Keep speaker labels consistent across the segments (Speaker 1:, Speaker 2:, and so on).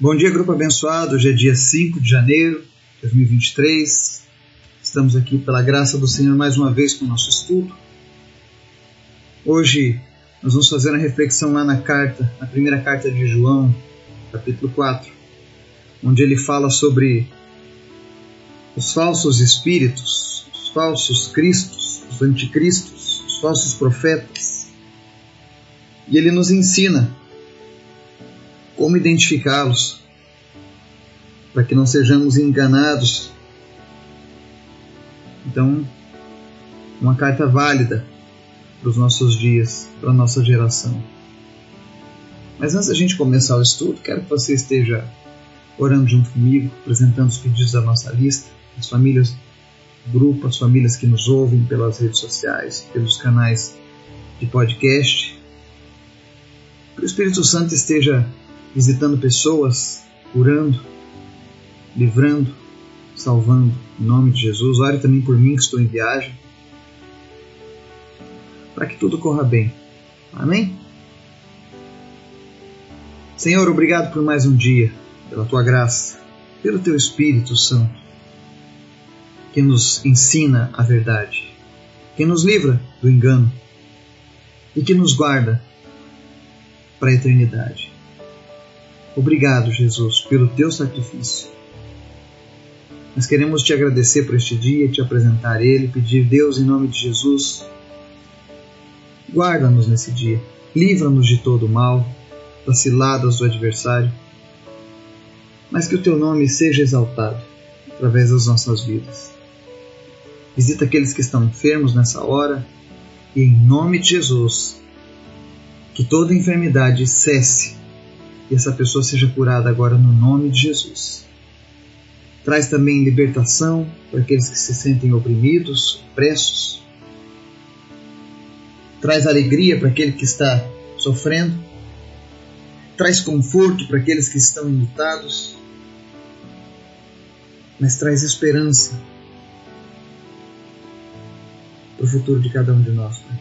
Speaker 1: Bom dia, grupo abençoado. Hoje é dia 5 de janeiro de 2023. Estamos aqui pela graça do Senhor mais uma vez com o nosso estudo. Hoje nós vamos fazer uma reflexão lá na carta, na primeira carta de João, capítulo 4, onde ele fala sobre os falsos espíritos, os falsos cristos, os anticristos, os falsos profetas. E ele nos ensina como identificá-los, para que não sejamos enganados. Então, uma carta válida para os nossos dias, para a nossa geração. Mas antes da gente começar o estudo, quero que você esteja orando junto comigo, apresentando os pedidos da nossa lista, as famílias do grupo, as famílias que nos ouvem pelas redes sociais, pelos canais de podcast. Que o Espírito Santo esteja visitando pessoas, curando, livrando, salvando. Em nome de Jesus. Ore também por mim que estou em viagem. Para que tudo corra bem. Amém? Senhor, obrigado por mais um dia, pela tua graça, pelo teu Espírito Santo, que nos ensina a verdade, que nos livra do engano e que nos guarda para a eternidade. Obrigado, Jesus, pelo teu sacrifício. Nós queremos te agradecer por este dia, te apresentar ele, pedir, Deus, em nome de Jesus, guarda-nos nesse dia, livra-nos de todo o mal, das ciladas do adversário, mas que o teu nome seja exaltado através das nossas vidas. Visita aqueles que estão enfermos nessa hora e, em nome de Jesus, que toda enfermidade cesse e essa pessoa seja curada agora no nome de Jesus. Traz também libertação para aqueles que se sentem oprimidos, opressos. Traz alegria para aquele que está sofrendo. Traz conforto para aqueles que estão imitados. Mas traz esperança para o futuro de cada um de nós. Pai.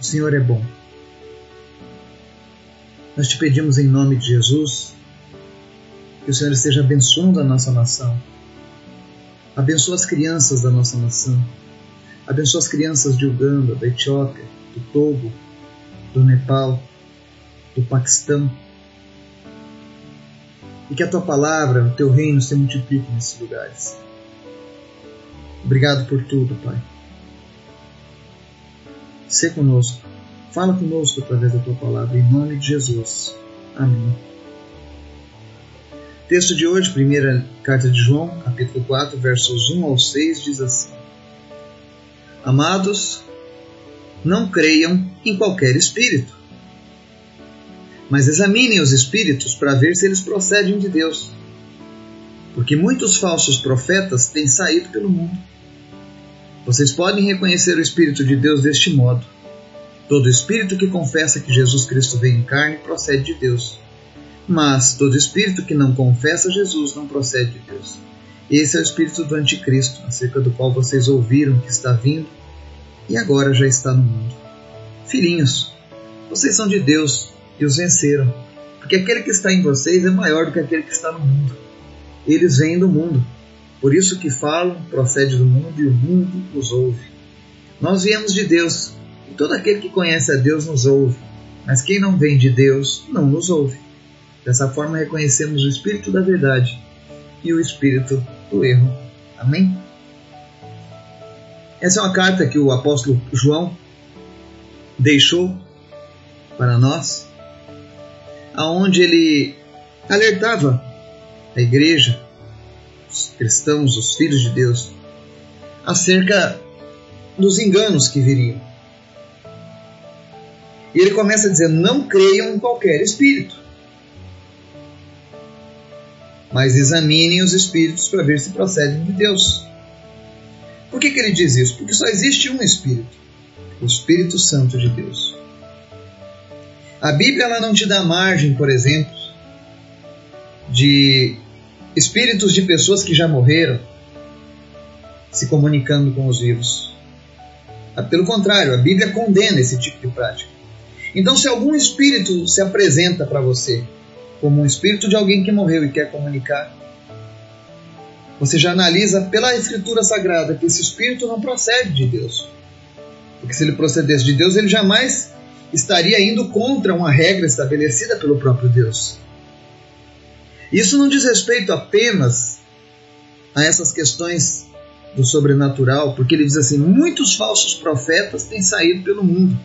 Speaker 1: O Senhor é bom. Nós te pedimos em nome de Jesus que o Senhor esteja abençoando a nossa nação. Abençoa as crianças da nossa nação. Abençoa as crianças de Uganda, da Etiópia, do Togo, do Nepal, do Paquistão. E que a tua palavra, o teu reino se multiplique nesses lugares. Obrigado por tudo, Pai. Se conosco Fala conosco através da tua palavra, em nome de Jesus. Amém. Texto de hoje, primeira carta de João, capítulo 4, versos 1 ao 6, diz assim: Amados, não creiam em qualquer espírito, mas examinem os espíritos para ver se eles procedem de Deus. Porque muitos falsos profetas têm saído pelo mundo. Vocês podem reconhecer o Espírito de Deus deste modo Todo espírito que confessa que Jesus Cristo veio em carne procede de Deus. Mas todo espírito que não confessa Jesus não procede de Deus. Esse é o espírito do anticristo, acerca do qual vocês ouviram que está vindo e agora já está no mundo. Filhinhos, vocês são de Deus e os venceram, porque aquele que está em vocês é maior do que aquele que está no mundo. Eles vêm do mundo, por isso que falam, procede do mundo e o mundo os ouve. Nós viemos de Deus todo aquele que conhece a Deus nos ouve, mas quem não vem de Deus não nos ouve. Dessa forma reconhecemos o espírito da verdade e o espírito do erro. Amém? Essa é uma carta que o apóstolo João deixou para nós, aonde ele alertava a igreja, os cristãos, os filhos de Deus, acerca dos enganos que viriam. E ele começa a dizer: não creiam em qualquer espírito, mas examinem os espíritos para ver se procedem de Deus. Por que, que ele diz isso? Porque só existe um espírito, o Espírito Santo de Deus. A Bíblia ela não te dá margem, por exemplo, de espíritos de pessoas que já morreram se comunicando com os vivos. Pelo contrário, a Bíblia condena esse tipo de prática. Então, se algum espírito se apresenta para você como um espírito de alguém que morreu e quer comunicar, você já analisa pela Escritura Sagrada que esse espírito não procede de Deus. Porque se ele procedesse de Deus, ele jamais estaria indo contra uma regra estabelecida pelo próprio Deus. Isso não diz respeito apenas a essas questões do sobrenatural, porque ele diz assim: muitos falsos profetas têm saído pelo mundo.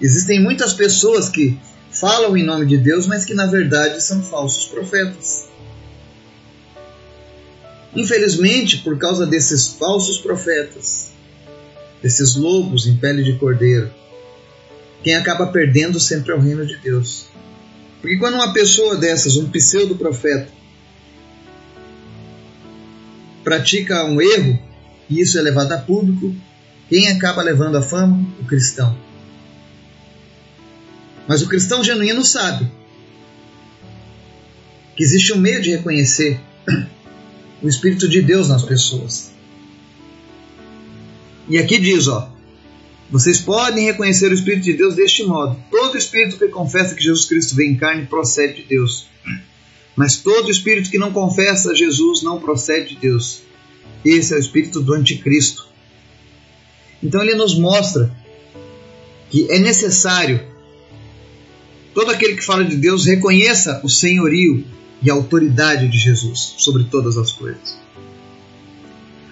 Speaker 1: Existem muitas pessoas que falam em nome de Deus, mas que na verdade são falsos profetas. Infelizmente, por causa desses falsos profetas, desses lobos em pele de cordeiro, quem acaba perdendo sempre é o reino de Deus. Porque quando uma pessoa dessas, um pseudo-profeta, pratica um erro e isso é levado a público, quem acaba levando a fama? O cristão. Mas o cristão genuíno sabe que existe um meio de reconhecer o Espírito de Deus nas pessoas. E aqui diz, ó, vocês podem reconhecer o Espírito de Deus deste modo. Todo espírito que confessa que Jesus Cristo veio em carne procede de Deus. Mas todo espírito que não confessa Jesus não procede de Deus. Esse é o espírito do anticristo. Então ele nos mostra que é necessário todo aquele que fala de Deus reconheça o senhorio e a autoridade de Jesus sobre todas as coisas.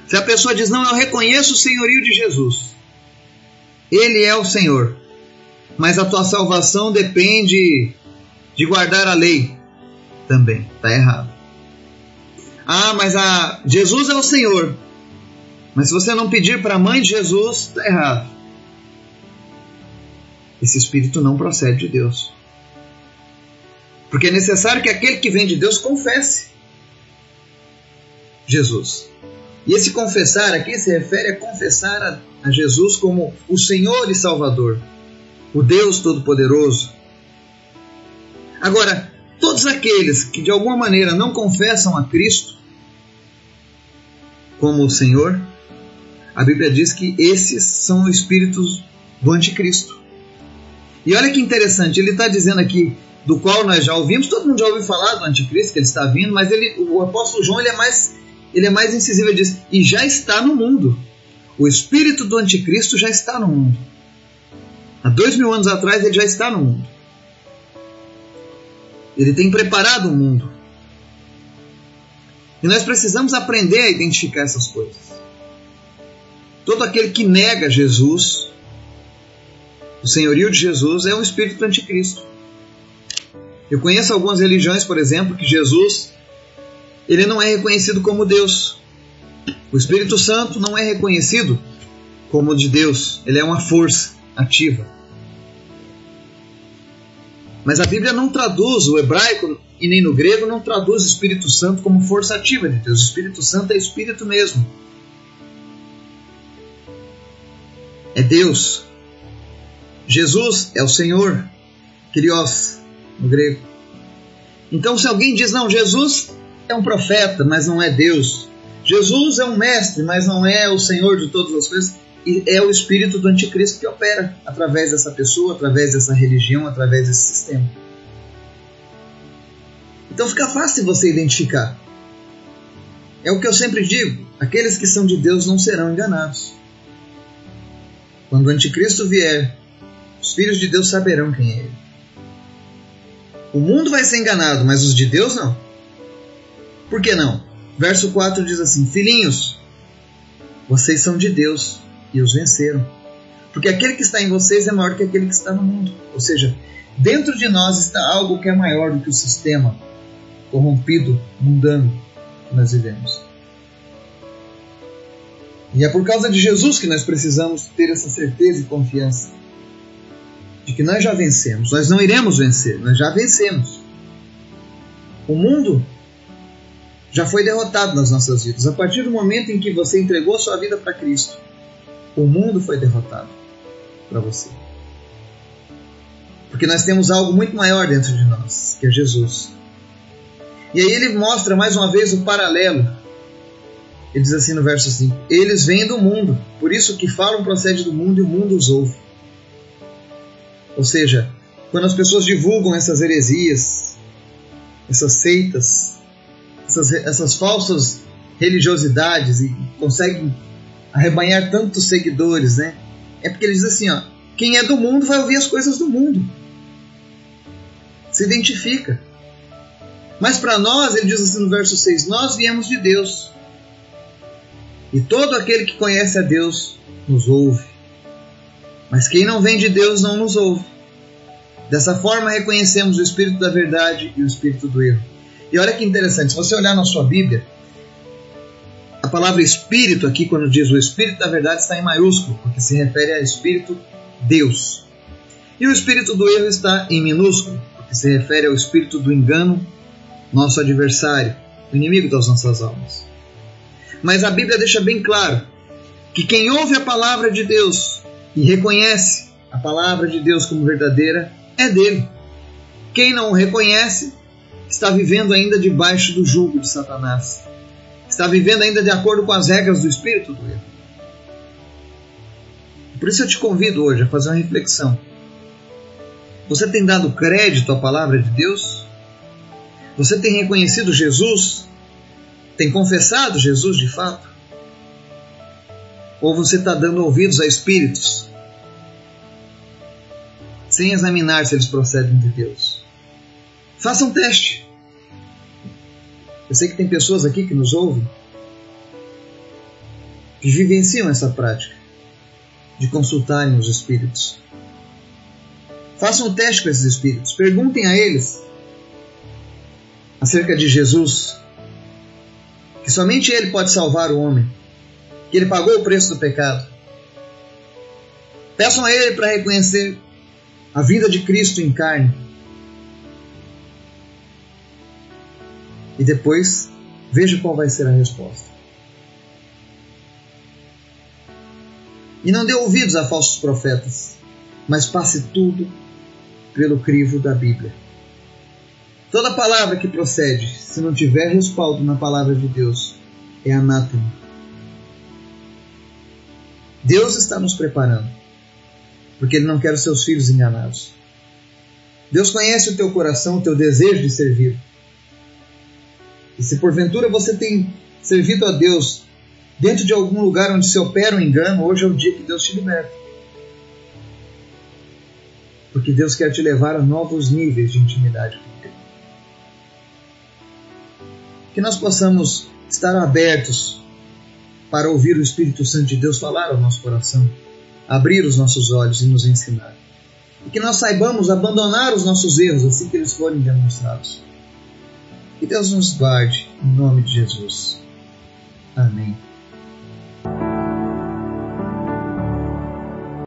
Speaker 1: Se a pessoa diz, não, eu reconheço o senhorio de Jesus, ele é o Senhor, mas a tua salvação depende de guardar a lei, também está errado. Ah, mas a Jesus é o Senhor, mas se você não pedir para a mãe de Jesus, está errado. Esse espírito não procede de Deus. Porque é necessário que aquele que vem de Deus confesse Jesus. E esse confessar aqui se refere a confessar a, a Jesus como o Senhor e Salvador, o Deus Todo-Poderoso. Agora, todos aqueles que de alguma maneira não confessam a Cristo como o Senhor, a Bíblia diz que esses são espíritos do anticristo. E olha que interessante, ele está dizendo aqui do qual nós já ouvimos, todo mundo já ouviu falar do anticristo, que ele está vindo, mas ele, o apóstolo João ele é mais, ele é mais incisivo, ele diz, e já está no mundo. O espírito do anticristo já está no mundo. Há dois mil anos atrás ele já está no mundo. Ele tem preparado o mundo. E nós precisamos aprender a identificar essas coisas. Todo aquele que nega Jesus, o senhorio de Jesus, é um espírito do anticristo. Eu conheço algumas religiões, por exemplo, que Jesus ele não é reconhecido como Deus. O Espírito Santo não é reconhecido como de Deus. Ele é uma força ativa. Mas a Bíblia não traduz, o hebraico e nem no grego não traduz o Espírito Santo como força ativa de Deus. O Espírito Santo é Espírito mesmo. É Deus. Jesus é o Senhor, Kyrios no grego. Então, se alguém diz, não, Jesus é um profeta, mas não é Deus. Jesus é um mestre, mas não é o Senhor de todas as coisas. E é o espírito do anticristo que opera através dessa pessoa, através dessa religião, através desse sistema. Então fica fácil você identificar. É o que eu sempre digo: aqueles que são de Deus não serão enganados. Quando o anticristo vier, os filhos de Deus saberão quem é ele. O mundo vai ser enganado, mas os de Deus não. Por que não? Verso 4 diz assim: Filhinhos, vocês são de Deus e os venceram. Porque aquele que está em vocês é maior que aquele que está no mundo. Ou seja, dentro de nós está algo que é maior do que o sistema corrompido, mundano que nós vivemos. E é por causa de Jesus que nós precisamos ter essa certeza e confiança de que nós já vencemos. Nós não iremos vencer, nós já vencemos. O mundo já foi derrotado nas nossas vidas. A partir do momento em que você entregou sua vida para Cristo, o mundo foi derrotado para você. Porque nós temos algo muito maior dentro de nós, que é Jesus. E aí ele mostra mais uma vez o paralelo. Ele diz assim no verso 5: Eles vêm do mundo, por isso que falam procede do mundo e o mundo os ouve. Ou seja, quando as pessoas divulgam essas heresias, essas seitas, essas, essas falsas religiosidades e conseguem arrebanhar tantos seguidores, né? É porque eles dizem assim, ó, quem é do mundo vai ouvir as coisas do mundo. Se identifica. Mas para nós, ele diz assim no verso 6, nós viemos de Deus. E todo aquele que conhece a Deus nos ouve. Mas quem não vem de Deus não nos ouve. Dessa forma reconhecemos o espírito da verdade e o espírito do erro. E olha que interessante, se você olhar na sua Bíblia, a palavra espírito aqui, quando diz o espírito da verdade, está em maiúsculo, porque se refere a espírito Deus. E o espírito do erro está em minúsculo, porque se refere ao espírito do engano, nosso adversário, o inimigo das nossas almas. Mas a Bíblia deixa bem claro que quem ouve a palavra de Deus e reconhece a palavra de Deus como verdadeira é dele. Quem não o reconhece está vivendo ainda debaixo do jugo de Satanás. Está vivendo ainda de acordo com as regras do espírito do erro. Por isso eu te convido hoje a fazer uma reflexão. Você tem dado crédito à palavra de Deus? Você tem reconhecido Jesus? Tem confessado Jesus de fato? Ou você está dando ouvidos a espíritos sem examinar se eles procedem de Deus? Faça um teste. Eu sei que tem pessoas aqui que nos ouvem que vivenciam essa prática de consultarem os espíritos. Façam um teste com esses espíritos. Perguntem a eles acerca de Jesus, que somente Ele pode salvar o homem, que Ele pagou o preço do pecado. Peçam a Ele para reconhecer a vida de Cristo em carne. E depois veja qual vai ser a resposta. E não dê ouvidos a falsos profetas, mas passe tudo pelo crivo da Bíblia. Toda palavra que procede, se não tiver respaldo na palavra de Deus, é anátema. Deus está nos preparando, porque Ele não quer os seus filhos enganados. Deus conhece o teu coração, o teu desejo de servir. E se porventura você tem servido a Deus dentro de algum lugar onde se opera um engano, hoje é o dia que Deus te liberta. Porque Deus quer te levar a novos níveis de intimidade com Ele. Que nós possamos estar abertos para ouvir o Espírito Santo de Deus falar ao nosso coração, abrir os nossos olhos e nos ensinar. E que nós saibamos abandonar os nossos erros assim que eles forem demonstrados. Que Deus nos guarde, em nome de Jesus. Amém.